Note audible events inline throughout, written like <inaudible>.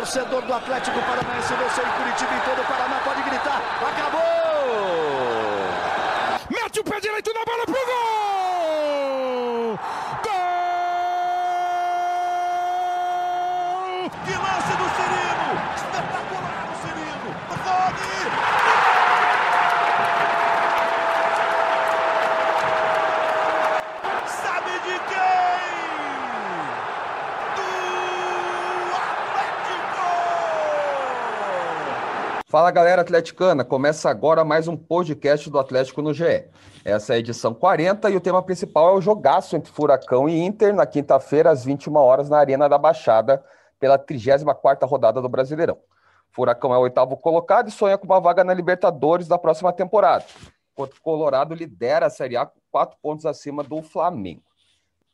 Torcedor do Atlético Paranaense, você em Curitiba e todo o Paraná pode gritar. Acabou! Mete o pé direito na bola pro gol! Gol! Que lance do Cirino! Espetacular o Cirino! Rony! Sabe de quem? Do Atlético! Fala galera atleticana, começa agora mais um podcast do Atlético no GE. Essa é a edição 40 e o tema principal é o jogaço entre Furacão e Inter na quinta-feira às 21 horas na Arena da Baixada pela 34ª rodada do Brasileirão. Furacão é o oitavo colocado e sonha com uma vaga na Libertadores da próxima temporada, enquanto o Colorado lidera a Série A com quatro pontos acima do Flamengo.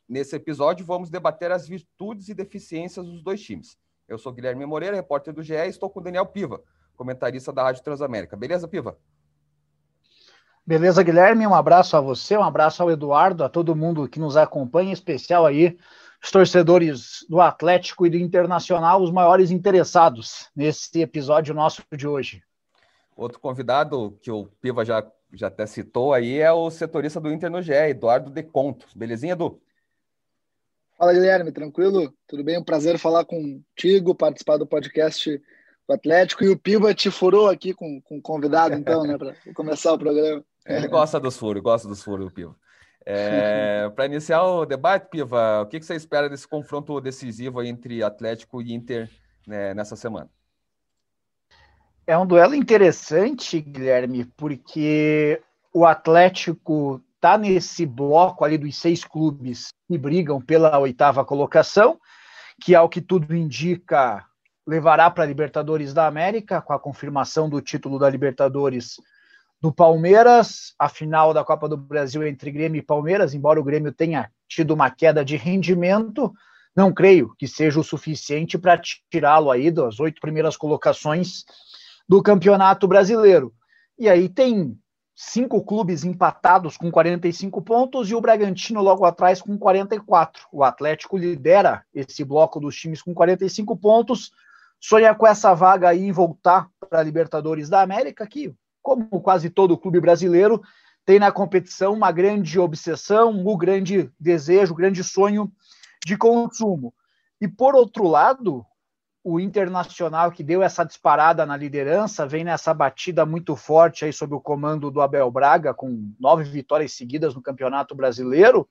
Nesse episódio vamos debater as virtudes e deficiências dos dois times. Eu sou Guilherme Moreira, repórter do GE e estou com Daniel Piva, comentarista da Rádio Transamérica. Beleza, Piva? Beleza, Guilherme? Um abraço a você, um abraço ao Eduardo, a todo mundo que nos acompanha, em especial aí os torcedores do Atlético e do Internacional, os maiores interessados nesse episódio nosso de hoje. Outro convidado que o Piva já, já até citou aí é o setorista do Inter no GE, Eduardo Deconto. Belezinha, Edu? Fala, Guilherme, tranquilo? Tudo bem? Um prazer falar contigo, participar do podcast do Atlético. E o Piva te furou aqui com, com o convidado, então, né, para começar o programa. Ele gosta dos furos, gosta dos furos, Piva. É, <laughs> para iniciar o debate, Piva, o que, que você espera desse confronto decisivo entre Atlético e Inter né, nessa semana? É um duelo interessante, Guilherme, porque o Atlético está nesse bloco ali dos seis clubes que brigam pela oitava colocação, que ao que tudo indica levará para a Libertadores da América, com a confirmação do título da Libertadores do Palmeiras, a final da Copa do Brasil entre Grêmio e Palmeiras, embora o Grêmio tenha tido uma queda de rendimento, não creio que seja o suficiente para tirá-lo aí das oito primeiras colocações do Campeonato Brasileiro. E aí tem cinco clubes empatados com 45 pontos e o Bragantino logo atrás com 44. O Atlético lidera esse bloco dos times com 45 pontos, sonha com essa vaga aí em voltar para a Libertadores da América, que, como quase todo clube brasileiro, tem na competição uma grande obsessão, um grande desejo, um grande sonho de consumo. E por outro lado, o Internacional que deu essa disparada na liderança vem nessa batida muito forte aí sob o comando do Abel Braga, com nove vitórias seguidas no Campeonato Brasileiro.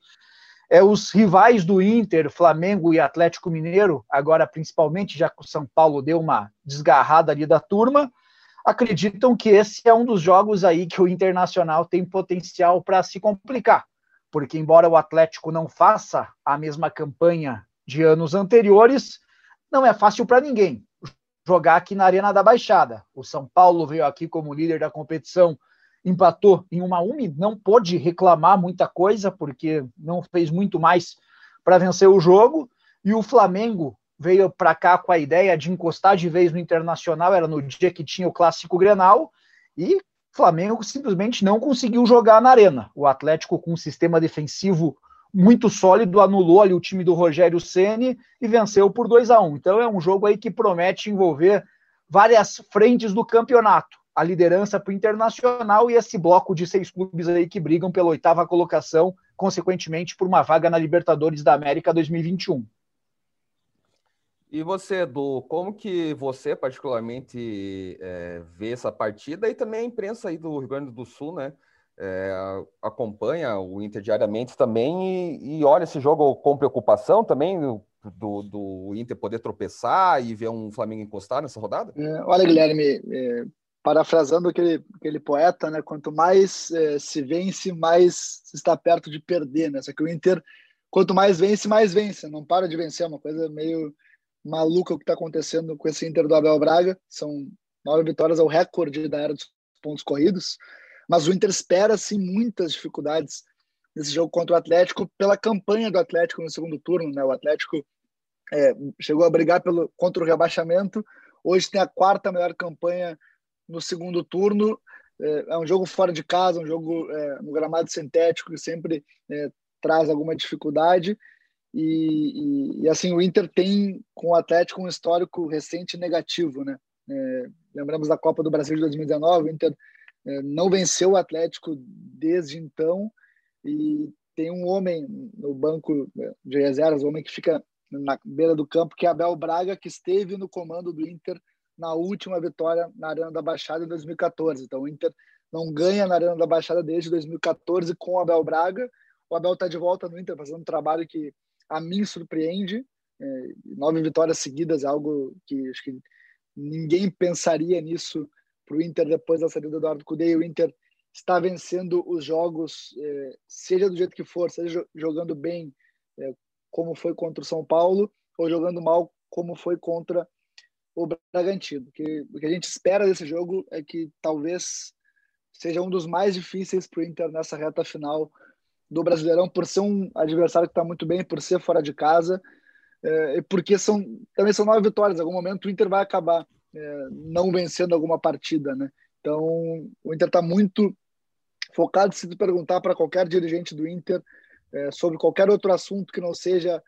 É, os rivais do Inter, Flamengo e Atlético Mineiro, agora principalmente já que o São Paulo deu uma desgarrada ali da turma, acreditam que esse é um dos jogos aí que o Internacional tem potencial para se complicar, porque embora o Atlético não faça a mesma campanha de anos anteriores, não é fácil para ninguém jogar aqui na Arena da Baixada. O São Paulo veio aqui como líder da competição, empatou em uma UMI, não pôde reclamar muita coisa, porque não fez muito mais para vencer o jogo, e o Flamengo veio para cá com a ideia de encostar de vez no Internacional, era no dia que tinha o Clássico Grenal, e o Flamengo simplesmente não conseguiu jogar na Arena. O Atlético com um sistema defensivo muito sólido, anulou ali o time do Rogério Ceni e venceu por 2 a 1 Então é um jogo aí que promete envolver várias frentes do campeonato. A liderança para o Internacional e esse bloco de seis clubes aí que brigam pela oitava colocação, consequentemente por uma vaga na Libertadores da América 2021. E você, Edu, como que você particularmente é, vê essa partida e também a imprensa aí do Rio Grande do Sul, né? é, acompanha o Inter diariamente também e, e, olha esse jogo com preocupação também do, do, Inter poder tropeçar e ver um Flamengo encostar nessa rodada? É, olha, Guilherme, é, parafrasando aquele, aquele poeta, né, quanto mais é, se vence, mais se está perto de perder, né? Só que o Inter, quanto mais vence, mais vence, não para de vencer, é uma coisa meio maluca o que está acontecendo com esse Inter do Abel Braga, são nove vitórias ao recorde da era dos pontos corridos, mas o Inter espera sim muitas dificuldades nesse jogo contra o Atlético pela campanha do Atlético no segundo turno, né? O Atlético é, chegou a brigar pelo contra o rebaixamento, hoje tem a quarta melhor campanha no segundo turno. É, é um jogo fora de casa, um jogo é, no gramado sintético que sempre é, traz alguma dificuldade. E, e, e, assim, o Inter tem com o Atlético um histórico recente negativo, né? É, lembramos da Copa do Brasil de 2019, o Inter é, não venceu o Atlético desde então e tem um homem no banco de reservas, um homem que fica na beira do campo, que é Abel Braga, que esteve no comando do Inter na última vitória na Arena da Baixada em 2014. Então o Inter não ganha na Arena da Baixada desde 2014 com o Abel Braga. O Abel está de volta no Inter fazendo um trabalho que a mim surpreende. É, nove vitórias seguidas é algo que acho que ninguém pensaria nisso para o Inter depois da saída do Eduardo Cudê. O Inter está vencendo os jogos, é, seja do jeito que for, seja jogando bem, é, como foi contra o São Paulo, ou jogando mal, como foi contra o Bragantino. Que, o que a gente espera desse jogo é que talvez seja um dos mais difíceis para o Inter nessa reta final do Brasileirão, por ser um adversário que está muito bem, por ser fora de casa, é, porque são também são nove vitórias. Em algum momento o Inter vai acabar é, não vencendo alguma partida, né? Então o Inter está muito focado. Se tu perguntar para qualquer dirigente do Inter é, sobre qualquer outro assunto que não seja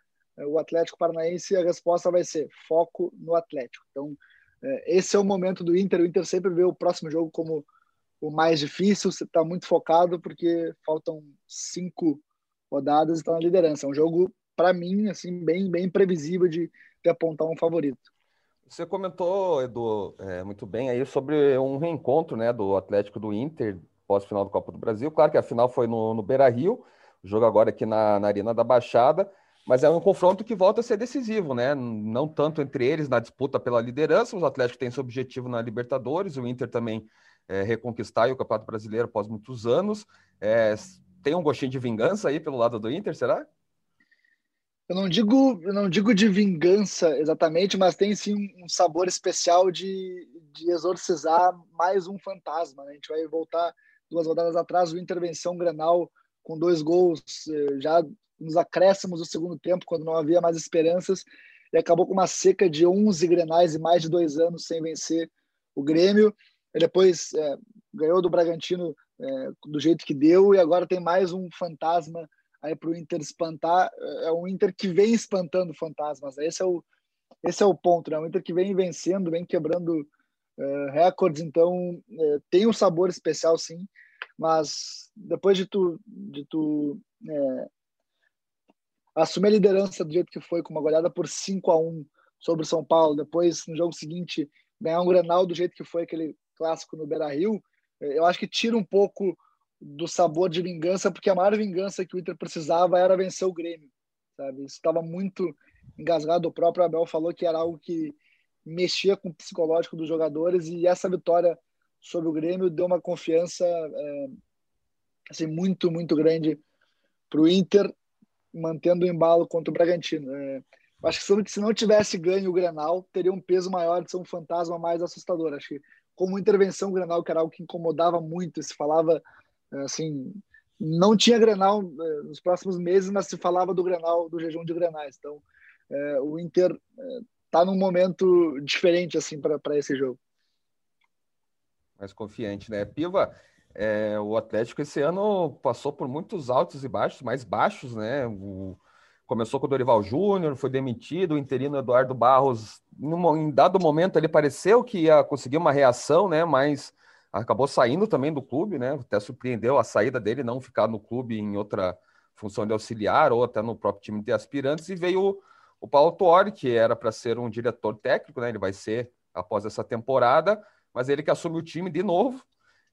o Atlético Paranaense, a resposta vai ser foco no Atlético. Então é, esse é o momento do Inter. O Inter sempre vê o próximo jogo como o mais difícil. Você está muito focado porque faltam cinco rodadas e está na liderança. É um jogo para mim assim bem bem previsível de, de apontar um favorito. Você comentou, Edu, é, muito bem aí sobre um reencontro né, do Atlético do Inter pós-final do Copa do Brasil. Claro que a final foi no, no Beira Rio, o jogo agora aqui na, na Arena da Baixada, mas é um confronto que volta a ser decisivo, né? Não tanto entre eles na disputa pela liderança, os Atléticos têm seu objetivo na Libertadores, o Inter também é, reconquistar o Campeonato Brasileiro após muitos anos. É, tem um gostinho de vingança aí pelo lado do Inter, será? Eu não digo, eu não digo de vingança exatamente, mas tem sim um sabor especial de, de exorcizar mais um fantasma. Né? A gente vai voltar duas rodadas atrás, o intervenção Granal com dois gols eh, já nos acréscimos do segundo tempo, quando não havia mais esperanças, e acabou com uma seca de 11 grenais e mais de dois anos sem vencer o Grêmio. E depois é, ganhou do Bragantino é, do jeito que deu, e agora tem mais um fantasma aí para o Inter espantar. É um Inter que vem espantando fantasmas. Né? Esse é o, esse é o ponto, né? O Inter que vem vencendo, vem quebrando uh, recordes, então tem um sabor especial, sim. Mas depois de tu, de tu assumir a liderança do jeito que foi, com uma goleada por 5 a 1 sobre o São Paulo, depois no jogo seguinte ganhar um Grenal do jeito que foi aquele clássico no Beira Rio, eu acho que tira um pouco do sabor de vingança, porque a maior vingança que o Inter precisava era vencer o Grêmio, sabe? Isso estava muito engasgado. O próprio Abel falou que era algo que mexia com o psicológico dos jogadores e essa vitória sobre o Grêmio deu uma confiança é, assim muito muito grande para o Inter, mantendo o embalo contra o Bragantino. É, acho que se não tivesse ganho o Grenal, teria um peso maior de ser um fantasma mais assustador. Acho que como intervenção Grenal, que era algo que incomodava muito, se falava assim, não tinha Grenal eh, nos próximos meses, mas se falava do Grenal, do jejum de Grenais. Então, é, o Inter está eh, é, num momento diferente assim para esse jogo. Mais confiante, né? Piva, é, o Atlético esse ano passou por muitos altos e baixos, mais baixos, né? O, começou com o Dorival Júnior, foi demitido, o interino Eduardo Barros, num, em dado momento ele pareceu que ia conseguir uma reação, né? Mas acabou saindo também do clube, né? Até surpreendeu a saída dele, não ficar no clube em outra função de auxiliar ou até no próprio time de aspirantes, e veio o, Paulo Tuori, que era para ser um diretor técnico, né? Ele vai ser após essa temporada, mas ele que assume o time de novo,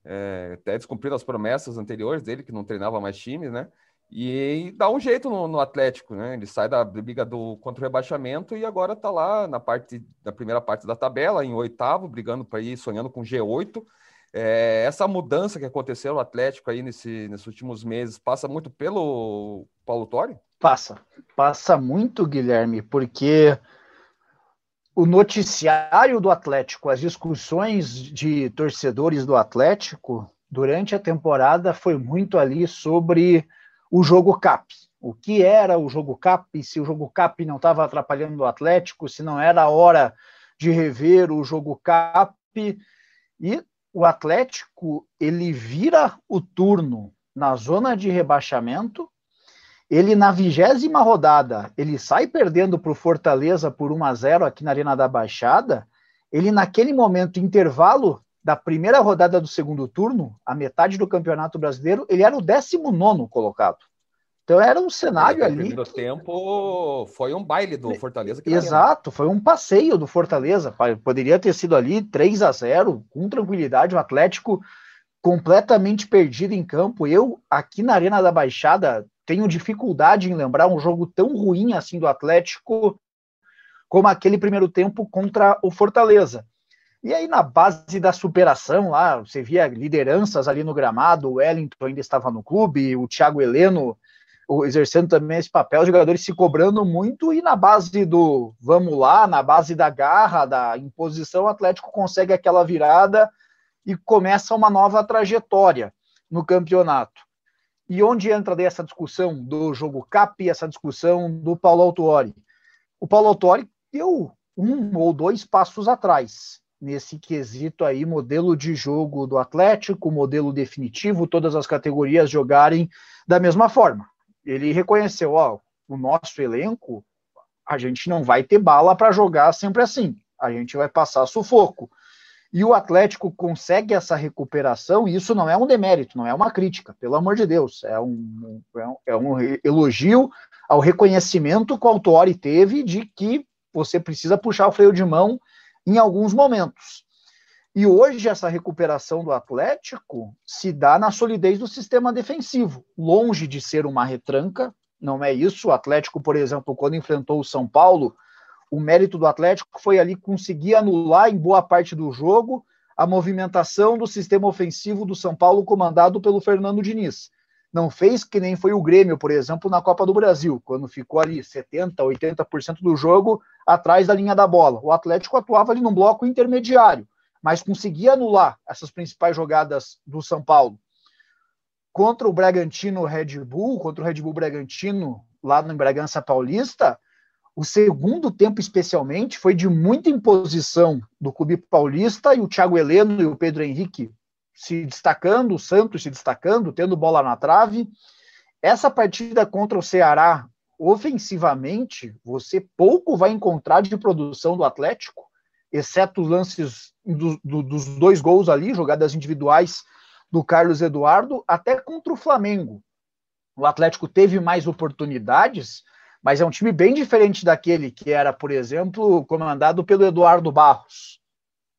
é, até descumprindo as promessas anteriores dele, que não treinava mais times, né? E dá um jeito no, no, Atlético, né? Ele sai da briga do contra o rebaixamento e agora está lá na parte da primeira parte da tabela, em oitavo, brigando para ir sonhando com G8. É, essa mudança que aconteceu no Atlético aí nesse, nesses últimos meses passa muito pelo Paulo Torre? Passa, passa muito, Guilherme, porque o noticiário do Atlético, as discussões de torcedores do Atlético durante a temporada foi muito ali sobre o jogo CAP. O que era o jogo CAP, se o jogo CAP não estava atrapalhando o Atlético, se não era a hora de rever o jogo CAP. E o Atlético ele vira o turno na zona de rebaixamento Ele, na vigésima rodada, ele sai perdendo para o Fortaleza por 1 a 0 aqui na Arena da Baixada. Ele, naquele momento, intervalo da primeira rodada do segundo turno, a metade do Campeonato Brasileiro, ele era o 19 colocado. Então era um cenário é, ali. No primeiro tempo foi um baile do Fortaleza. Exato, foi um passeio do Fortaleza. Poderia ter sido ali 3 a 0 com tranquilidade, o Atlético completamente perdido em campo. Eu, aqui na Arena da Baixada, tenho dificuldade em lembrar um jogo tão ruim assim do Atlético como aquele primeiro tempo contra o Fortaleza. E aí, na base da superação, lá, você via lideranças ali no gramado, o Wellington ainda estava no clube, o Thiago Heleno exercendo também esse papel, os jogadores se cobrando muito, e na base do vamos lá, na base da garra, da imposição, o Atlético consegue aquela virada e começa uma nova trajetória no campeonato. E onde entra daí essa discussão do jogo CAP, essa discussão do Paulo Autuori? O Paulo Autuori deu um ou dois passos atrás nesse quesito aí, modelo de jogo do Atlético, modelo definitivo, todas as categorias jogarem da mesma forma ele reconheceu, ó, o nosso elenco, a gente não vai ter bala para jogar sempre assim. A gente vai passar sufoco. E o Atlético consegue essa recuperação, e isso não é um demérito, não é uma crítica, pelo amor de Deus. É um, é um é elogio ao reconhecimento que o Autori teve de que você precisa puxar o freio de mão em alguns momentos. E hoje essa recuperação do Atlético se dá na solidez do sistema defensivo, longe de ser uma retranca, não é isso. O Atlético, por exemplo, quando enfrentou o São Paulo, o mérito do Atlético foi ali conseguir anular em boa parte do jogo a movimentação do sistema ofensivo do São Paulo comandado pelo Fernando Diniz. Não fez que nem foi o Grêmio, por exemplo, na Copa do Brasil, quando ficou ali 70, 80% do jogo atrás da linha da bola. O Atlético atuava ali num bloco intermediário mas conseguia anular essas principais jogadas do São Paulo. Contra o Bragantino Red Bull, contra o Red Bull Bragantino, lá no Bragança Paulista, o segundo tempo, especialmente, foi de muita imposição do Clube Paulista e o Thiago Heleno e o Pedro Henrique se destacando, o Santos se destacando, tendo bola na trave. Essa partida contra o Ceará, ofensivamente, você pouco vai encontrar de produção do Atlético, exceto os lances do, do, dos dois gols ali, jogadas individuais do Carlos Eduardo, até contra o Flamengo. O Atlético teve mais oportunidades, mas é um time bem diferente daquele que era, por exemplo, comandado pelo Eduardo Barros.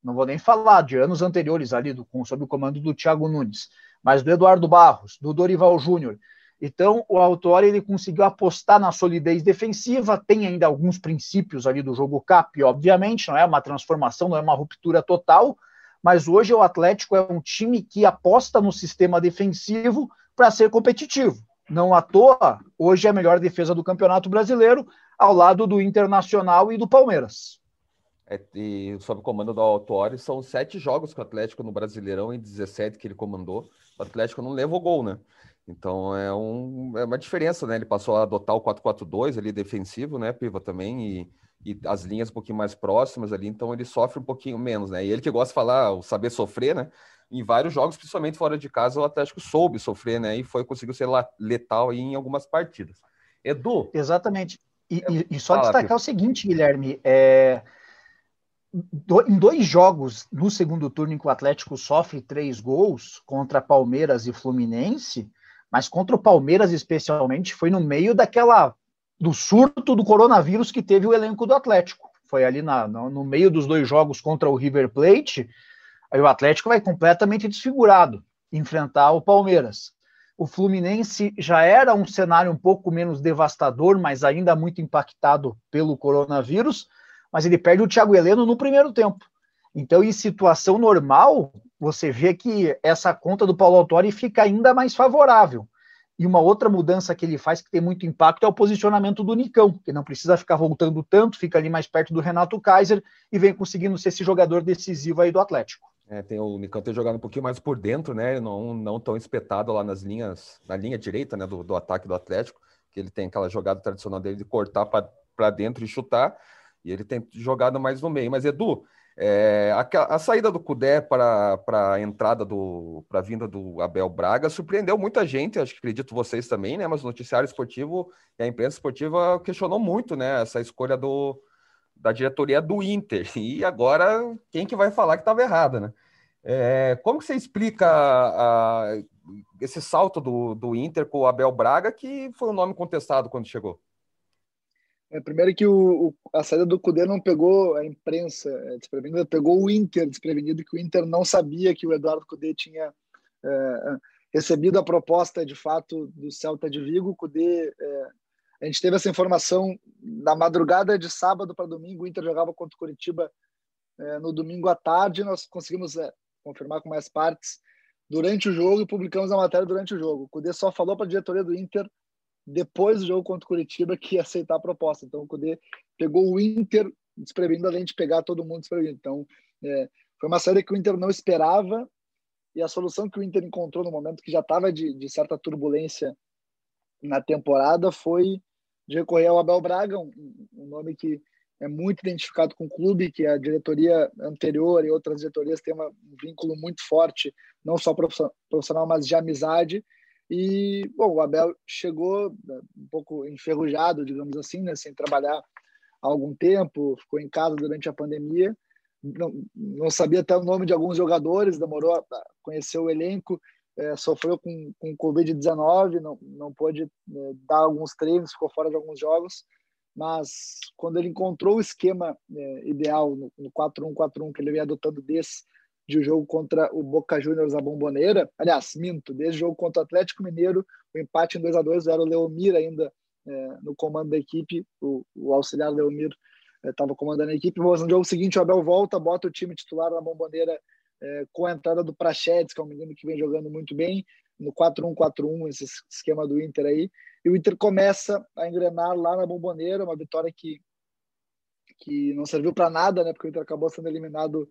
Não vou nem falar de anos anteriores ali, do, sob o comando do Thiago Nunes, mas do Eduardo Barros, do Dorival Júnior. Então, o Autori ele conseguiu apostar na solidez defensiva, tem ainda alguns princípios ali do jogo CAP, obviamente, não é uma transformação, não é uma ruptura total, mas hoje o Atlético é um time que aposta no sistema defensivo para ser competitivo. Não à toa, hoje é a melhor defesa do Campeonato Brasileiro, ao lado do Internacional e do Palmeiras. É, e sob o comando do Autori, são sete jogos com o Atlético no Brasileirão e 17 que ele comandou. O Atlético não levou gol, né? Então é, um, é uma diferença, né? Ele passou a adotar o 4-4-2 ali defensivo, né, Piva, também, e, e, as linhas um pouquinho mais próximas ali, então ele sofre um pouquinho menos, né? E ele que gosta de falar, o saber sofrer, né? Em vários jogos, principalmente fora de casa, o Atlético soube sofrer, né? E foi conseguiu ser letal aí em algumas partidas. Edu. Exatamente. E, é, e só fala, destacar o seguinte, Guilherme, é em dois jogos no segundo turno em que o Atlético sofre três gols contra Palmeiras e Fluminense, mas contra o Palmeiras especialmente foi no meio daquela do surto do coronavírus que teve o elenco do Atlético. Foi ali na, no, no meio dos dois jogos contra o River Plate, aí o Atlético vai completamente desfigurado enfrentar o Palmeiras. O Fluminense já era um cenário um pouco menos devastador, mas ainda muito impactado pelo coronavírus, mas ele perde o Thiago Heleno no primeiro tempo. Então, em situação normal, você vê que essa conta do Paulo Autori fica ainda mais favorável. E uma outra mudança que ele faz que tem muito impacto é o posicionamento do Nicão, que não precisa ficar voltando tanto, fica ali mais perto do Renato Kaiser e vem conseguindo ser esse jogador decisivo aí do Atlético. É, tem o Nicão tem jogado um pouquinho mais por dentro, né? Não, não tão espetado lá nas linhas, na linha direita, né, do, do ataque do Atlético, que ele tem aquela jogada tradicional dele de cortar para dentro e chutar, e ele tem jogado mais no meio. Mas Edu, É, a, a, saída do Cudé para a entrada do para a vinda do Abel Braga surpreendeu muita gente, acho que acredito vocês também, né? Mas o noticiário esportivo e a imprensa esportiva questionou muito, né? Essa escolha do, da diretoria do Inter. E agora quem que vai falar que estava errada, né? É, como que você explica a, a, esse salto do, do Inter com o Abel Braga, que foi um nome contestado quando chegou? É, primeiro que o, o, a saída do Cudê não pegou a imprensa é, desprevenida, pegou o Inter desprevenido, que o Inter não sabia que o Eduardo Cudê tinha é, recebido a proposta de fato do Celta de Vigo. O Cudê, é, a gente teve essa informação na madrugada de sábado para domingo, o Inter jogava contra o Curitiba é, no domingo à tarde, nós conseguimos é, confirmar com mais partes durante o jogo e publicamos a matéria durante o jogo. O Cudê só falou para a diretoria do Inter depois do jogo contra o Curitiba que ia aceitar a proposta. Então o Cudê pegou o Inter desprevenido, além de pegar todo mundo desprevenido. Então é, foi uma série que o Inter não esperava e a solução que o Inter encontrou no momento que já estava de, de, certa turbulência na temporada foi de recorrer ao Abel Braga, um, um, nome que é muito identificado com o clube, que a diretoria anterior e outras diretorias têm um vínculo muito forte, não só profissional, mas de amizade, e, bom, o Abel chegou né, um pouco enferrujado, digamos assim, né, sem trabalhar há algum tempo, ficou em casa durante a pandemia, não, não sabia até o nome de alguns jogadores, demorou a conhecer o elenco, é, sofreu com, com Covid-19, não, não pôde é, dar alguns treinos, ficou fora de alguns jogos, mas quando ele encontrou o esquema é, ideal no, no 4-1-4-1 que ele veio adotando desse, de um jogo contra o Boca Juniors a Bomboneira. Aliás, minto, desde o jogo contra o Atlético Mineiro, o empate em 2 a 2 era o Leomir ainda é, no comando da equipe, o, o auxiliar Leomir estava é, comandando a equipe. Mas no jogo seguinte, o Abel volta, bota o time titular na Bomboneira é, com a entrada do Prachedes, que é um menino que vem jogando muito bem, no 4-1-4-1, esse esquema do Inter aí. E o Inter começa a engrenar lá na Bomboneira, uma vitória que, que não serviu para nada, né, porque o Inter acabou sendo eliminado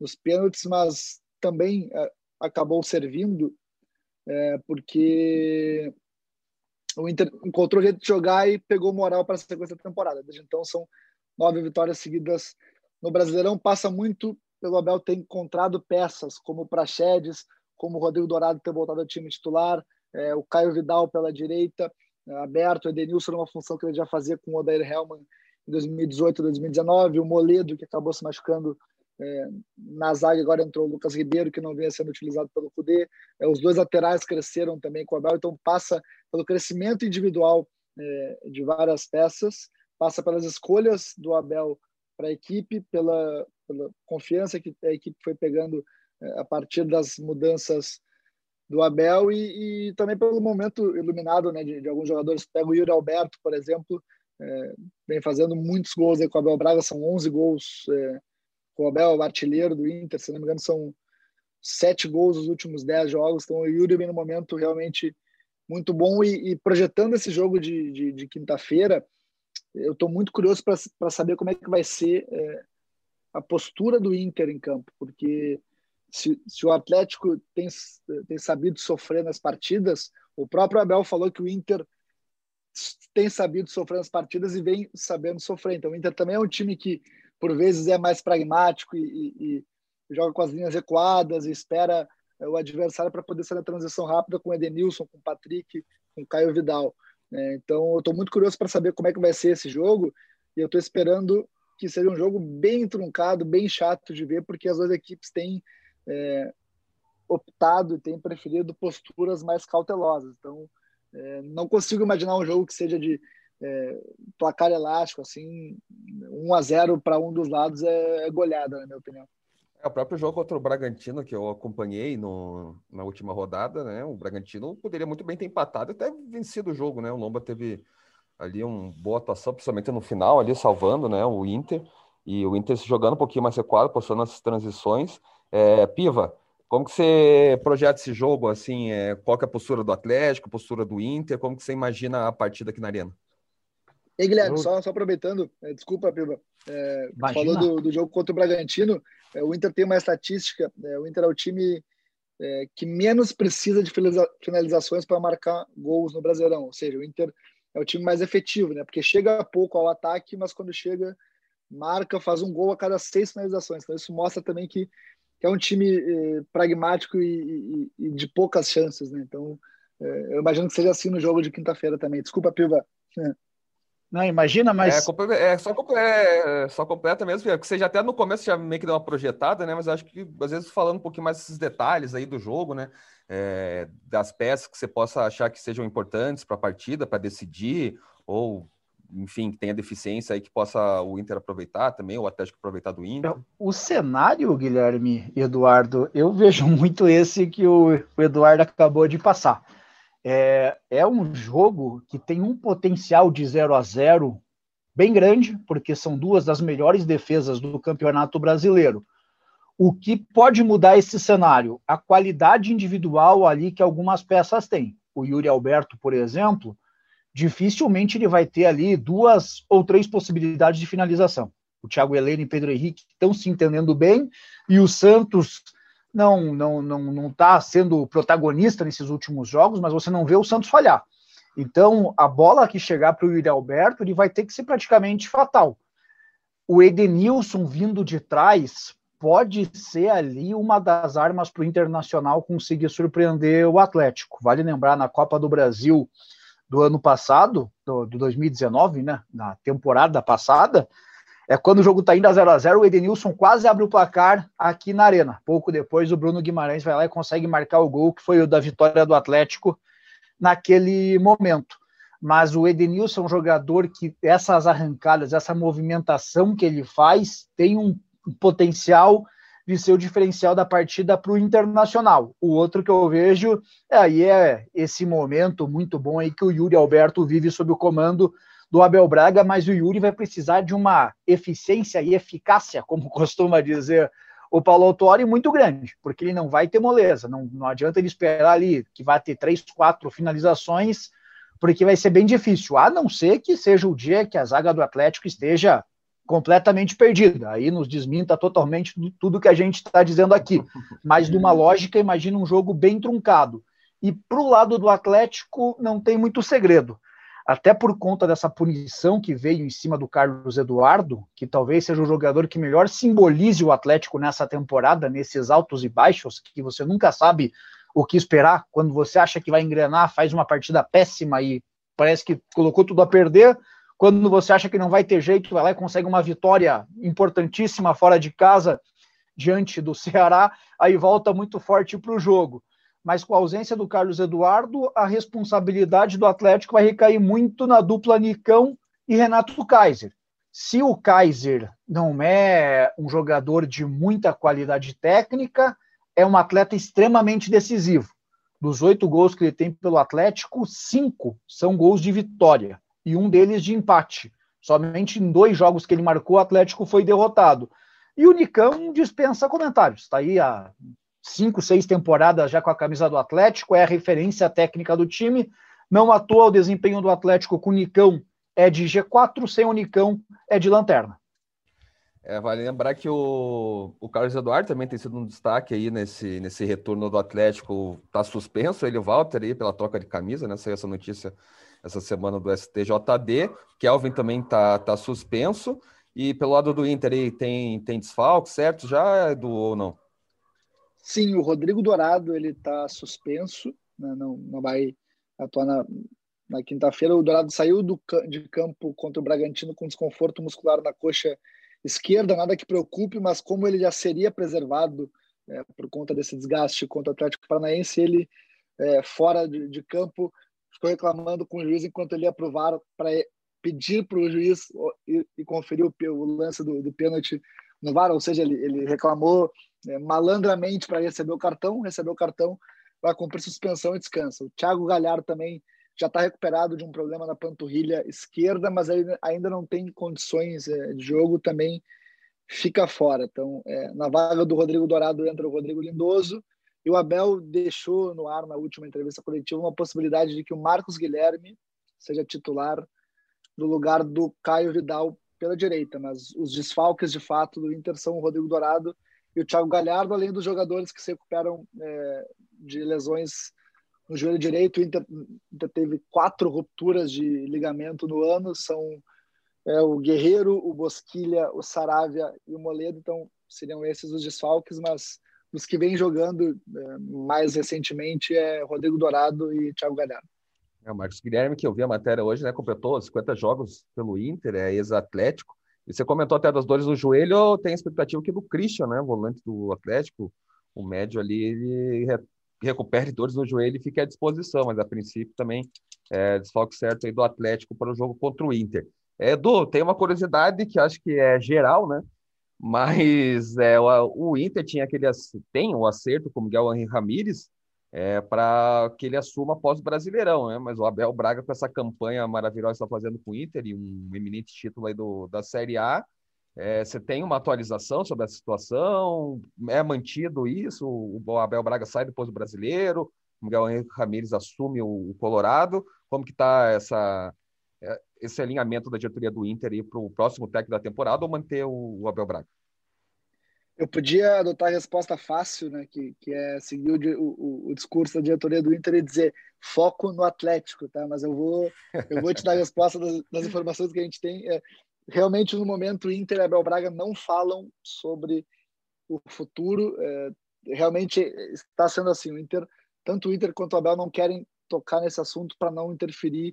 nos pênaltis, mas também é, acabou servindo é, porque o Inter encontrou jeito de jogar e pegou moral para a sequência da temporada. Desde então são nove vitórias seguidas no Brasileirão. Passa muito pelo Abel ter encontrado peças como o Praxedes, como o Rodrigo Dourado ter voltado ao time titular, é, o Caio Vidal pela direita, é, aberto, o Edenilson numa função que ele já fazia com o Odair Helman em 2018, 2019, o Moledo que acabou se machucando é, na zaga agora entrou o Lucas Ribeiro, que não vinha sendo utilizado pelo Cudê. É, os dois laterais cresceram também com o Abel, então passa pelo crescimento individual é, de várias peças, passa pelas escolhas do Abel para a equipe, pela, pela, confiança que a equipe foi pegando é, a partir das mudanças do Abel e, e, também pelo momento iluminado né, de, de, alguns jogadores. Pega o Yuri Alberto, por exemplo, é, vem fazendo muitos gols aí com o Abel Braga, são 11 gols é, o Abel o artilheiro do Inter, se não me engano, são sete gols nos últimos dez jogos. Então, o Yuri vem no momento realmente muito bom. E, e projetando esse jogo de, de, de quinta-feira, eu estou muito curioso para saber como é que vai ser é, a postura do Inter em campo, porque se, se, o Atlético tem, tem sabido sofrer nas partidas, o próprio Abel falou que o Inter tem sabido sofrer nas partidas e vem sabendo sofrer. Então, o Inter também é um time que por vezes é mais pragmático e, e, e joga com as linhas recuadas e espera é, o adversário para poder sair na transição rápida com o Edenilson, com o Patrick, com o Caio Vidal. É, então, eu estou muito curioso para saber como é que vai ser esse jogo e eu estou esperando que seja um jogo bem truncado, bem chato de ver, porque as duas equipes têm é, optado e têm preferido posturas mais cautelosas. Então, é, não consigo imaginar um jogo que seja de é, placar elástico, assim, 1 a 0 para um dos lados é, é goleada, na minha opinião. É, o próprio jogo contra o Bragantino, que eu acompanhei no, na última rodada, né? O Bragantino poderia muito bem ter empatado até vencido o jogo, né? O Lomba teve ali uma boa atuação, principalmente no final, ali salvando né, o Inter. E o Inter se jogando um pouquinho mais recuado, postando as transições. É, Piva, como que você projeta esse jogo? assim? É, qual é a postura do Atlético, a postura do Inter? Como que você imagina a partida aqui na Arena? Ei, Guilherme, eu... só, só aproveitando, é, desculpa, Piba, é, falou do, do, jogo contra o Bragantino, o Inter tem uma estatística, é, o Inter é o time é, que menos precisa de finalizações para marcar gols no Brasileirão, ou seja, o Inter é o time mais efetivo, né? Porque chega pouco ao ataque, mas quando chega marca, faz um gol a cada seis finalizações. Então isso mostra também que, que é um time pragmático e, e, e, de poucas chances, né? Então eu imagino que seja assim no jogo de quinta-feira também. Desculpa, Piva. <laughs> Não, imagina, mas. É, é, só, é, é, só completa mesmo, porque você já até no começo já meio que deu uma projetada, né? Mas acho que às vezes falando um pouquinho mais desses detalhes aí do jogo, né? É, das peças que você possa achar que sejam importantes para a partida, para decidir, ou enfim, que tenha deficiência aí que possa o Inter aproveitar também, ou o Atlético aproveitar do Inter. O cenário, Guilherme e Eduardo, eu vejo <laughs> muito esse que o Eduardo acabou de passar é, é um jogo que tem um potencial de 0 a 0 bem grande, porque são duas das melhores defesas do Campeonato Brasileiro. O que pode mudar esse cenário? A qualidade individual ali que algumas peças têm. O Yuri Alberto, por exemplo, dificilmente ele vai ter ali duas ou três possibilidades de finalização. O Thiago Helena e Pedro Henrique estão se entendendo bem, e o Santos não não não não está sendo protagonista nesses últimos jogos, mas você não vê o Santos falhar. Então, a bola que chegar para o Yuri Alberto, ele vai ter que ser praticamente fatal. O Edenilson vindo de trás pode ser ali uma das armas para o Internacional conseguir surpreender o Atlético. Vale lembrar, na Copa do Brasil do ano passado, do, do 2019, né, na temporada passada, é quando o jogo está indo a 0 a 0 o Edenilson quase abre o placar aqui na Arena. Pouco depois, o Bruno Guimarães vai lá e consegue marcar o gol, que foi o da vitória do Atlético naquele momento. Mas o Edenilson é um jogador que essas arrancadas, essa movimentação que ele faz, tem um potencial de ser o diferencial da partida para o Internacional. O outro que eu vejo é, aí é esse momento muito bom aí que o Yuri Alberto vive sob o comando do Abel Braga, mas o Yuri vai precisar de uma eficiência e eficácia, como <laughs> costuma dizer o Paulo Autori, muito grande, porque ele não vai ter moleza, não, não adianta ele esperar ali que vai ter três, quatro finalizações, porque vai ser bem difícil, a não ser que seja o dia que a zaga do Atlético esteja completamente perdida, aí nos desminta totalmente tudo que a gente está dizendo aqui, mas numa lógica, imagina um jogo bem truncado, e para o lado do Atlético não tem muito segredo, até por conta dessa punição que veio em cima do Carlos Eduardo, que talvez seja o jogador que melhor simbolize o Atlético nessa temporada, nesses altos e baixos, que você nunca sabe o que esperar. Quando você acha que vai engrenar, faz uma partida péssima e parece que colocou tudo a perder. Quando você acha que não vai ter jeito, vai lá e consegue uma vitória importantíssima fora de casa diante do <laughs> Ceará, aí volta muito forte para o jogo mas com a ausência do Carlos Eduardo, a responsabilidade do Atlético vai recair muito na dupla Nicão e Renato Kaiser. Se o Kaiser não é um jogador de muita qualidade técnica, é um atleta extremamente decisivo. Dos oito gols que ele tem pelo Atlético, cinco são gols de vitória e um deles de empate. Somente em dois jogos que ele marcou, o Atlético foi derrotado. E o Nicão dispensa comentários. Está aí há cinco, seis temporadas já com a camisa do Atlético, é a referência técnica do time. Não atua o desempenho do Atlético com o Nicão é de G4, sem o Nicão é de lanterna. É, vale lembrar que o, o Carlos Eduardo também tem sido um destaque aí nesse, nesse retorno do Atlético. Está suspenso ele, o Walter, aí, pela troca de camisa, né? Saiu essa notícia essa semana do STJD. Kelvin também está tá suspenso. E pelo lado do Inter aí tem, tem desfalque, certo? Já, Edu, ou não? Sim, o Rodrigo Dourado ele está suspenso, né? não, não vai atuar na, na quinta-feira. O Dourado saiu do, de campo contra o Bragantino com desconforto muscular na coxa esquerda, nada que preocupe, mas como ele já seria preservado é, por conta desse desgaste contra o Atlético Paranaense, ele é, fora de, de, campo ficou reclamando com o juiz enquanto ele ia provar para pedir para o juiz e, e conferir o, o lance do, do pênalti no VAR, ou seja, ele, ele reclamou é, malandramente para receber o cartão, recebeu o cartão, vai cumprir suspensão e descansa. O Thiago Galhardo também já está recuperado de um problema na panturrilha esquerda, mas ainda não tem condições é, de jogo, também fica fora. Então, é, na vaga do Rodrigo Dourado entra o Rodrigo Lindoso, e o Abel deixou no ar na última entrevista coletiva uma possibilidade de que o Marcos Guilherme seja titular no lugar do Caio Vidal pela direita, mas os desfalques de fato do Inter são o Rodrigo Dourado e o Thiago Galhardo, além dos jogadores que se recuperam é, de lesões no joelho direito. O Inter, Inter, teve quatro rupturas de ligamento no ano, são é, o Guerreiro, o Bosquilha, o Saravia e o Moledo, então seriam esses os desfalques, mas os que vêm jogando é, mais recentemente é Rodrigo Dourado e Thiago Galhardo. É, o Marcos Guilherme, que eu vi a matéria hoje, né, completou 50 jogos pelo Inter, é ex-atlético, e você comentou até das dores no joelho, tem expectativa que do Christian, né, volante do Atlético, o médio ali, ele recupere dores no joelho e fique à disposição, mas a princípio também é desfalque certo aí do Atlético para o jogo contra o Inter. É, Edu, tem uma curiosidade que acho que é geral, né? Mas é, o, o Inter tinha aquele tem o um acerto com Miguel Henrique Ramírez é, para que ele assuma após o Brasileirão, né? Mas o Abel Braga com essa campanha maravilhosa que está fazendo com o Inter e um eminente título aí do, da Série A, é, você tem uma atualização sobre essa situação? É mantido isso? O Abel Braga sai depois do Brasileiro? O Miguel Henrique Ramírez assume o, o Colorado? Como que está essa é, esse alinhamento da diretoria do Inter para o próximo técnico da temporada ou manter o, Abel Braga? Eu podia adotar a resposta fácil, né, que, que é seguir o, o, o, discurso da diretoria do Inter e dizer foco no Atlético, tá? Mas eu vou, eu vou te dar a <laughs> resposta das, das informações que a gente tem. É, realmente, no momento, o Inter e Abel Braga não falam sobre o futuro. É, realmente está sendo assim. O Inter, tanto o Inter quanto o Abel não querem tocar nesse assunto para não interferir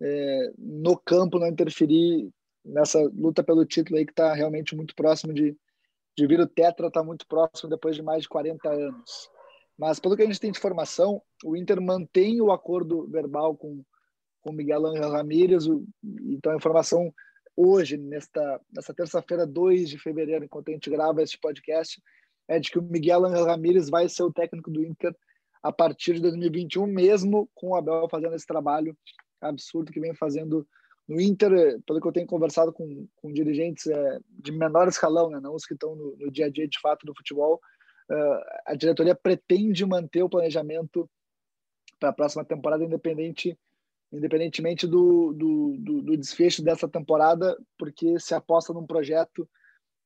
é, no campo, não interferir nessa luta pelo título aí que está realmente muito próximo de, de vir o Tetra, está muito próximo depois de mais de 40 anos. Mas pelo que a gente tem de informação, o Inter mantém o acordo verbal com com Miguel Angel Ramírez. Então a informação hoje, nesta, nesta terça-feira, 2 de fevereiro, enquanto a gente grava este podcast, é de que o Miguel Angel Ramírez vai ser o técnico do Inter a partir de 2021, mesmo com o Abel fazendo esse trabalho absurdo que vem fazendo no Inter, pelo que eu tenho conversado com, com dirigentes é, de menor escalão, né, não os que estão no, no, dia a dia de fato do futebol, uh, a diretoria pretende manter o planejamento para a próxima temporada, independente, independentemente do, do, do, do, desfecho dessa temporada, porque se aposta num projeto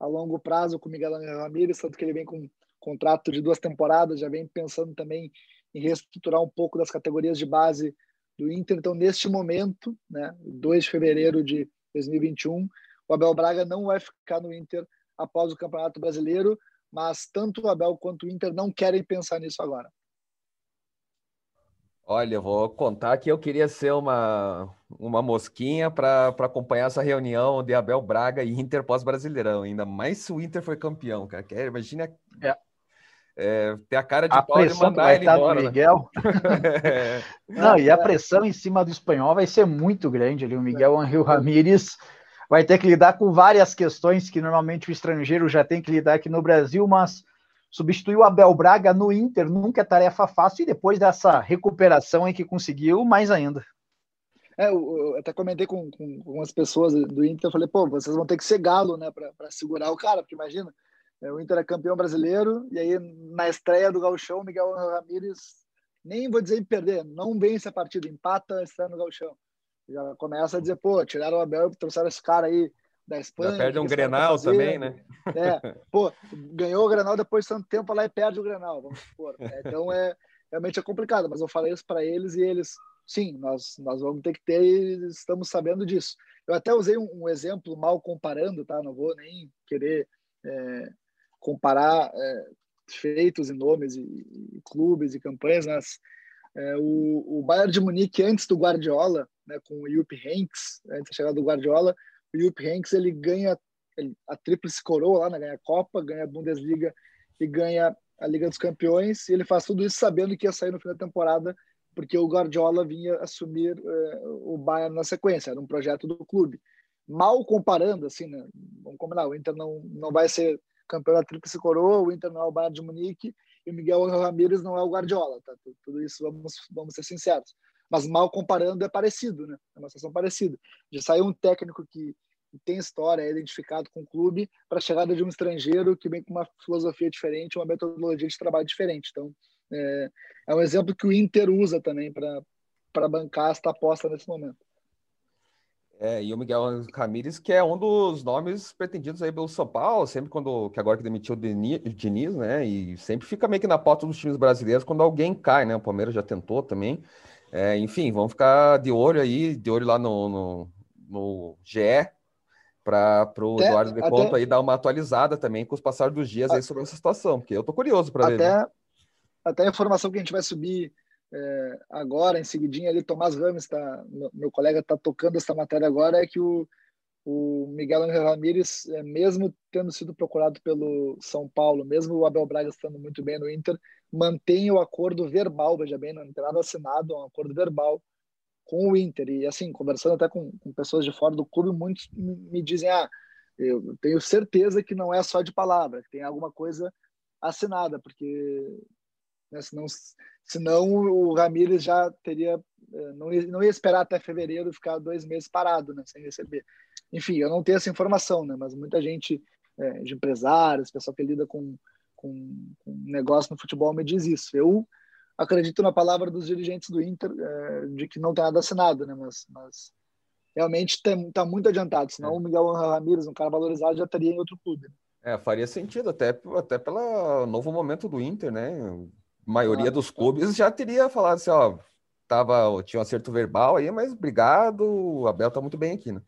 a longo prazo com Miguel Ramírez, tanto que ele vem com contrato de duas temporadas, já vem pensando também em reestruturar um pouco das categorias de base do Inter. Então, neste momento, né, 2 de fevereiro de 2021, o Abel Braga não vai ficar no Inter após o Campeonato Brasileiro, mas tanto o Abel quanto o Inter não querem pensar nisso agora. Olha, eu vou contar que eu queria ser uma, uma mosquinha para acompanhar essa reunião de Abel Braga e Inter pós-Brasileirão. Ainda mais se o Inter foi campeão, cara. Imagina é é, ter a cara de a pau de mandar ele embora. Né? Miguel. é. <laughs> Não, e a pressão em cima do espanhol vai ser muito grande ali. O Miguel Angel Ramírez vai ter que lidar com várias questões que normalmente o estrangeiro já tem que lidar aqui no Brasil, mas substituir o Abel Braga no Inter nunca é tarefa fácil e depois dessa recuperação em que conseguiu, mais ainda. É, eu até comentei com, com, com as pessoas do Inter, eu falei, pô, vocês vão ter que ser galo, né, para segurar o cara, porque imagina, é, o Inter é campeão brasileiro, e aí na estreia do Gauchão, Miguel Ramírez, nem vou dizer em perder, não vence a partida, empata a estreia no Gauchão. Já começa a dizer, pô, tiraram o Abel e trouxeram esse cara aí da Espanha. Já perde um Grenal também, né? <laughs> É, pô, ganhou o Grenal depois de tanto tempo lá e perde o Grenal, vamos supor. É, <laughs> então é realmente é complicado, mas eu falei isso para eles e eles, sim, nós, nós vamos ter que ter e estamos sabendo disso. Eu até usei um, um exemplo mal comparando, tá? Não vou nem querer é, comparar é, feitos e nomes e, e, clubes e campanhas, mas é, o, o Bayern de Munique antes do Guardiola, né, com o Jupp Heynckes, antes da chegada do Guardiola, o Jupp Heynckes ele ganha ele, a tríplice coroa lá, né, ganha a Copa, ganha a Bundesliga e ganha a Liga dos Campeões, e ele faz tudo isso sabendo que ia sair no fim da temporada, porque o Guardiola vinha assumir é, o Bayern na sequência, era um projeto do clube. Mal comparando, assim, né, vamos combinar, o Inter não, não vai ser campeão da Tríplice Coroa, o Inter não é o Bayern de Munique e o Miguel Ramírez não é o Guardiola, tá? Tudo isso, vamos, vamos ser sinceros. Mas mal comparando é parecido, né? É uma situação parecida. De sair um técnico que tem história, é identificado com o clube, para a chegada de um estrangeiro que vem com uma filosofia diferente, uma metodologia de trabalho diferente. Então, é, é um exemplo que o Inter usa também para bancar esta aposta nesse momento. É, e o Miguel Ramírez, que é um dos nomes pretendidos aí pelo São Paulo, sempre quando, que agora que demitiu o Diniz, né, e sempre fica meio que na pauta dos times brasileiros quando alguém cai, né, o Palmeiras já tentou também, é, enfim, vamos ficar de olho aí, de olho lá no, no, no GE, para o Eduardo de Conto até, aí dar uma atualizada também com os passar dos dias aí sobre essa situação, porque eu tô curioso para ver. Até, até a informação que a gente vai subir é, agora, em seguidinha ali, Tomás Ramos, tá, meu colega está tocando essa matéria agora, é que o, o Miguel Angel Ramírez, é, mesmo tendo sido procurado pelo São Paulo, mesmo o Abel Braga estando muito bem no Inter, mantém o acordo verbal, veja bem, não tem nada assinado, é um acordo verbal com o Inter. E assim, conversando até com, com pessoas de fora do clube, muitos me dizem: ah, eu tenho certeza que não é só de palavra, que tem alguma coisa assinada, porque né, senão, senão o Ramires já teria. Eh, não ia, não ia esperar até fevereiro ficar dois meses parado, né, sem receber. Enfim, eu não tenho essa informação, né, mas muita gente é, de empresários, pessoal que lida com, com, com negócio no futebol me diz isso. Eu acredito na palavra dos dirigentes do Inter é, de que não tem nada assinado, né? Mas, mas realmente está muito adiantado. Senão é. o Miguel Ramírez, um cara valorizado, já estaria em outro clube. Né? É, faria sentido, até, até pelo novo momento do Inter, né? Maioria ah, dos clubes já teria falado assim, ó, tava, tinha um acerto verbal aí, mas obrigado, o Abel tá muito bem aqui, né?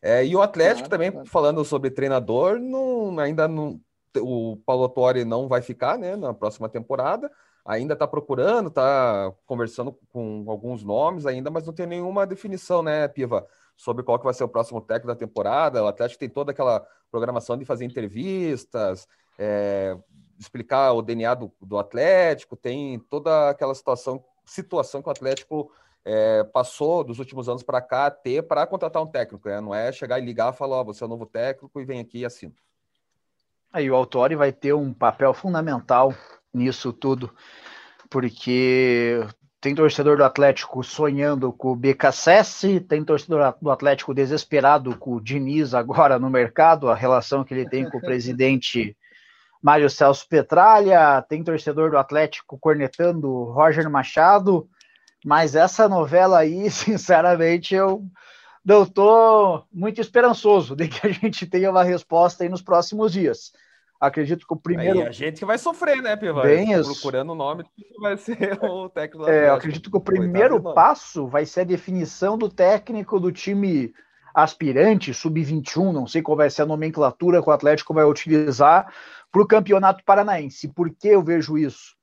É, e o Atlético claro, também, claro. falando sobre treinador, não, ainda não, o Paulo Torre não vai ficar, né, na próxima temporada, ainda está procurando, está conversando com alguns nomes ainda, mas não tem nenhuma definição, né, Piva, sobre qual que vai ser o próximo técnico da temporada. O Atlético tem toda aquela programação de fazer entrevistas, é, explicar o DNA do, do, Atlético, tem toda aquela situação, situação que o Atlético é, passou dos últimos anos para cá ter para contratar um técnico, né? não é chegar e ligar e falar, ó, oh, você é o novo técnico e vem aqui e assina. Aí o Autori vai ter um papel fundamental nisso tudo, porque tem torcedor do Atlético sonhando com o BKSS, tem torcedor do Atlético desesperado com o Diniz agora no mercado, a relação que ele tem com o presidente <laughs> Mário Celso Petralha, tem torcedor do Atlético cornetando Roger Machado, mas essa novela aí, <laughs> sinceramente, eu não estou muito esperançoso de que a gente tenha uma resposta aí nos próximos dias. Acredito que o primeiro. Aí a gente que vai sofrer, né, Piva? Bem Procurando o nome, vai ser <laughs> o técnico. É, acredito que o primeiro passo vai ser a definição do técnico do time aspirante, sub-21, não sei qual vai ser a nomenclatura que o Atlético vai utilizar para o Campeonato Paranaense. Por que eu vejo isso?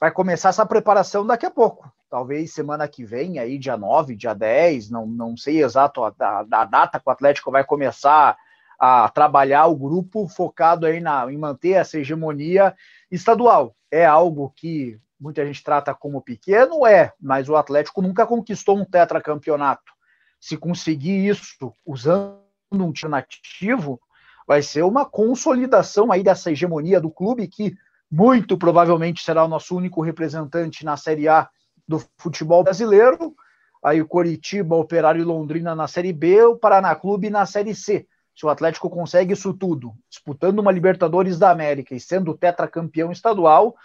Vai começar essa preparação daqui a pouco. Talvez semana que vem, aí dia 9, dia 10, não, não sei exato a, a, a data que o Atlético vai começar a trabalhar o grupo focado aí na, em manter essa hegemonia estadual. É algo que muita gente trata como pequeno, é, mas o Atlético nunca conquistou um tetracampeonato. Se conseguir isso usando um alternativo, vai ser uma consolidação aí dessa hegemonia do clube que muito provavelmente será o nosso único representante na Série A do futebol brasileiro. Aí o Coritiba, Operário e Londrina na Série B, o Paraná Clube na Série C. Se o Atlético consegue isso tudo, disputando uma Libertadores da América e sendo tetracampeão estadual,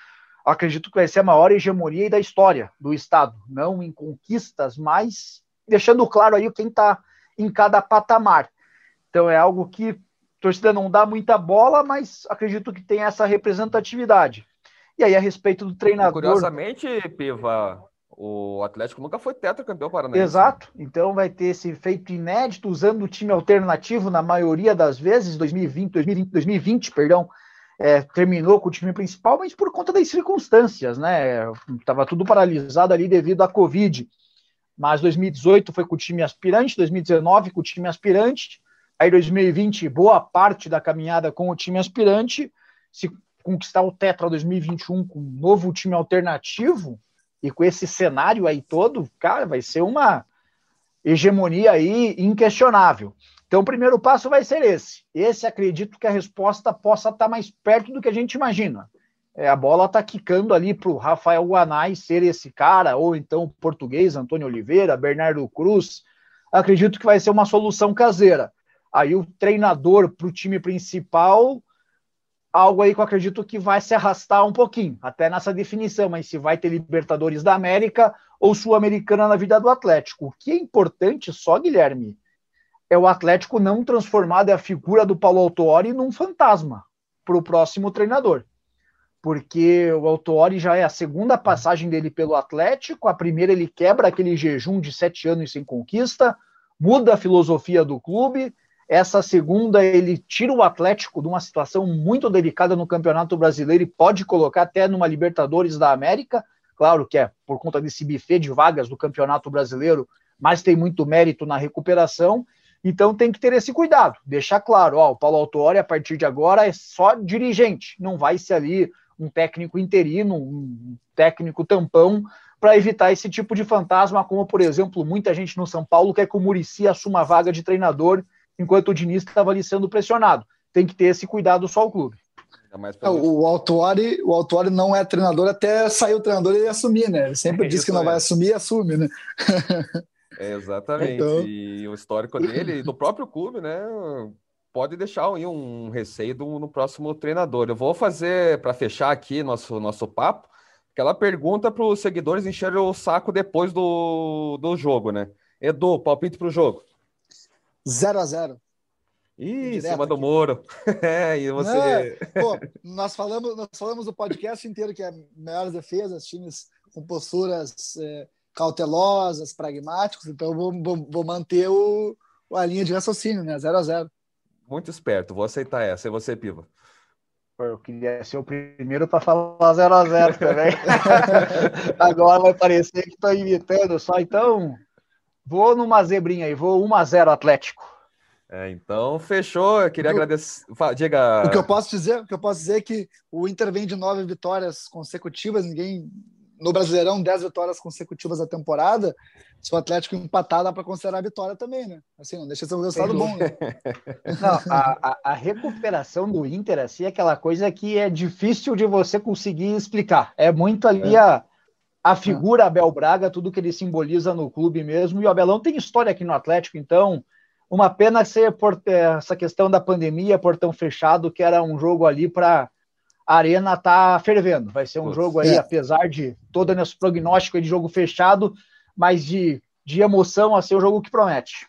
acredito que vai ser a maior hegemonia da história do Estado. Não em conquistas, mas deixando claro aí quem está em cada patamar. Então é algo que torcida não dá muita bola, mas acredito que tem essa representatividade. E aí, a respeito do treinador. Curiosamente, Piva, o Atlético nunca foi tetracampeão paranaense. Exato. Então vai ter esse feito inédito usando o time alternativo na maioria das vezes, 2020, 2020, 2020 perdão, é, terminou com o time principal, mas por conta das circunstâncias, né? Tava tudo paralisado ali devido à Covid. Mas 2018 foi com o time aspirante, 2019 com o time aspirante, aí 2020 boa parte da caminhada com o time aspirante, se conquistar o Tetra 2021 com um novo time alternativo, e com esse cenário aí todo, cara, vai ser uma hegemonia aí inquestionável. Então, o primeiro passo vai ser esse. Esse acredito que a resposta possa estar mais perto do que a gente imagina. É, a bola está quicando ali para o Rafael Guanai ser esse cara, ou então o português Antônio Oliveira, Bernardo Cruz. Acredito que vai ser uma solução caseira. Aí o treinador para o time principal algo aí que eu acredito que vai se arrastar um pouquinho, até nessa definição, mas se vai ter Libertadores da América ou Sul-Americana na vida do Atlético. O que é importante só, Guilherme, é o Atlético não transformar a figura do Paulo Autuori num fantasma para o próximo treinador. Porque o Autuori já é a segunda passagem dele pelo Atlético, a primeira ele quebra aquele jejum de sete anos sem conquista, muda a filosofia do clube, Essa segunda, ele tira o Atlético de uma situação muito delicada no Campeonato Brasileiro e pode colocar até numa Libertadores da América. Claro que é por conta desse buffet de vagas do Campeonato Brasileiro, mas tem muito mérito na recuperação. Então tem que ter esse cuidado, deixar claro, ó, o Paulo Autori a partir de agora é só dirigente, não vai ser ali um técnico interino, um técnico tampão para evitar esse tipo de fantasma, como por exemplo, muita gente no São Paulo quer que o Murici assuma a vaga de treinador enquanto o Diniz estava ali sendo pressionado. Tem que ter esse cuidado só o clube. É, o Autuari, o Autuari não é treinador até sair o treinador e assumir, né? Ele sempre é <laughs> diz que não é. vai assumir, assume, né? É, exatamente. Então... E o histórico dele e do próprio clube, né? Pode deixar aí um receio do, no próximo treinador. Eu vou fazer, para fechar aqui nosso, nosso papo, aquela pergunta para os seguidores encherem o saco depois do, do jogo, né? Edu, palpite para o jogo. 0 a 0 Ih, em cima do muro. <laughs> é, e você. É, pô, nós falamos, nós falamos o podcast inteiro que é melhores defesas, times com posturas é, cautelosas, pragmáticos, então vou, vou, vou manter o, a linha de raciocínio, né? 0 a 0 Muito esperto, vou aceitar essa. E você, Piva? Eu queria ser o primeiro para falar 0 a 0 também. <laughs> Agora vai parecer que estou imitando só. Então, vou numa zebrinha aí, vou 1 a 0 Atlético. É, então, fechou. Eu queria agradecer. Diga. O que eu posso dizer, o que eu posso dizer é que o Inter vem de nove vitórias consecutivas, ninguém no Brasileirão 10 vitórias consecutivas a temporada. Se o Atlético empatar, dá para considerar a vitória também, né? Assim, não deixa de ser um resultado bom. Né? Não, a, a, a, recuperação do Inter, assim, é aquela coisa que é difícil de você conseguir explicar. É muito ali é. a, a figura Abel Braga, tudo que ele simboliza no clube mesmo. E o Abelão tem história aqui no Atlético, então uma pena ser por essa questão da pandemia, portão fechado, que era um jogo ali para a arena tá fervendo. Vai ser um jogo aí, é. apesar de todo esse prognóstico de jogo fechado, mas de, de emoção a ser um jogo que promete.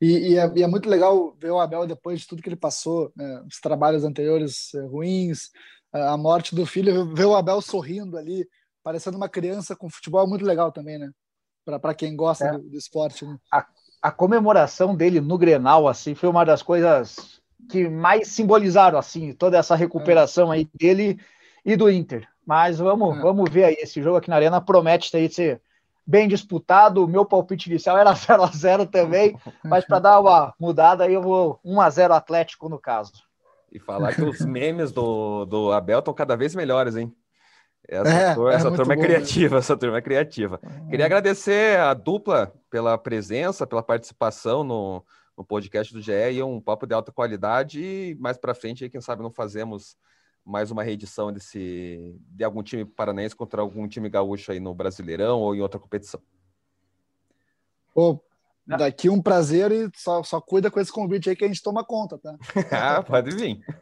E, e, é, e, é, muito legal ver o Abel depois de tudo que ele passou, né, os trabalhos anteriores eh, ruins, a morte do filho, ver o Abel sorrindo ali, parecendo uma criança com futebol é muito legal também, né? Para quem gosta é. do, do, esporte. Né? A, a comemoração dele no Grenal, assim, foi uma das coisas que mais simbolizaram assim toda essa recuperação aí dele e do Inter. Mas vamos, é. vamos ver aí esse jogo aqui na Arena promete aí ser bem disputado. O meu palpite inicial era <laughs> 0 a 0 também, mas para dar uma mudada aí eu vou 1 a 0 Atlético no caso. E falar que os memes do, do Abel estão cada vez melhores, hein? Essa, é, turma, é essa turma é criativa, mesmo. essa turma é criativa. Queria agradecer a dupla pela presença, pela participação no, no podcast do GE e um papo de alta qualidade. E mais para frente, aí, quem sabe, não fazemos mais uma reedição desse, de algum time paranaense contra algum time gaúcho aí no Brasileirão ou em outra competição. Pô, daqui um prazer e só, só cuida com esse convite aí que a gente toma conta, tá? <laughs> ah, pode vir. <laughs>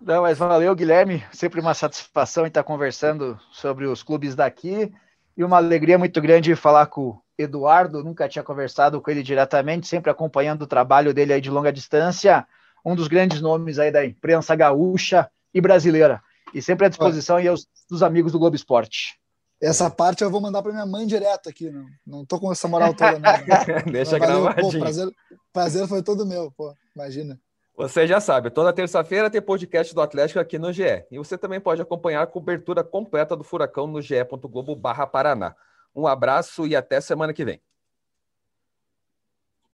Não, mas valeu, Guilherme. Sempre uma satisfação estar conversando sobre os clubes daqui e uma alegria muito grande falar com Eduardo, nunca tinha conversado com ele diretamente, sempre acompanhando o trabalho dele aí de longa distância, um dos grandes nomes aí da imprensa gaúcha e brasileira, e sempre à disposição aí aos, dos amigos do Globo Esporte. Essa parte eu vou mandar para minha mãe direto aqui, não, não tô com essa moral toda não. <laughs> Deixa gravadinho. Pô, prazer, prazer foi todo meu, pô, imagina. Você já sabe, toda terça-feira tem podcast do Atlético aqui no GE. E você também pode acompanhar a cobertura completa do Furacão no ge.globo Paraná. Um abraço e até semana que vem.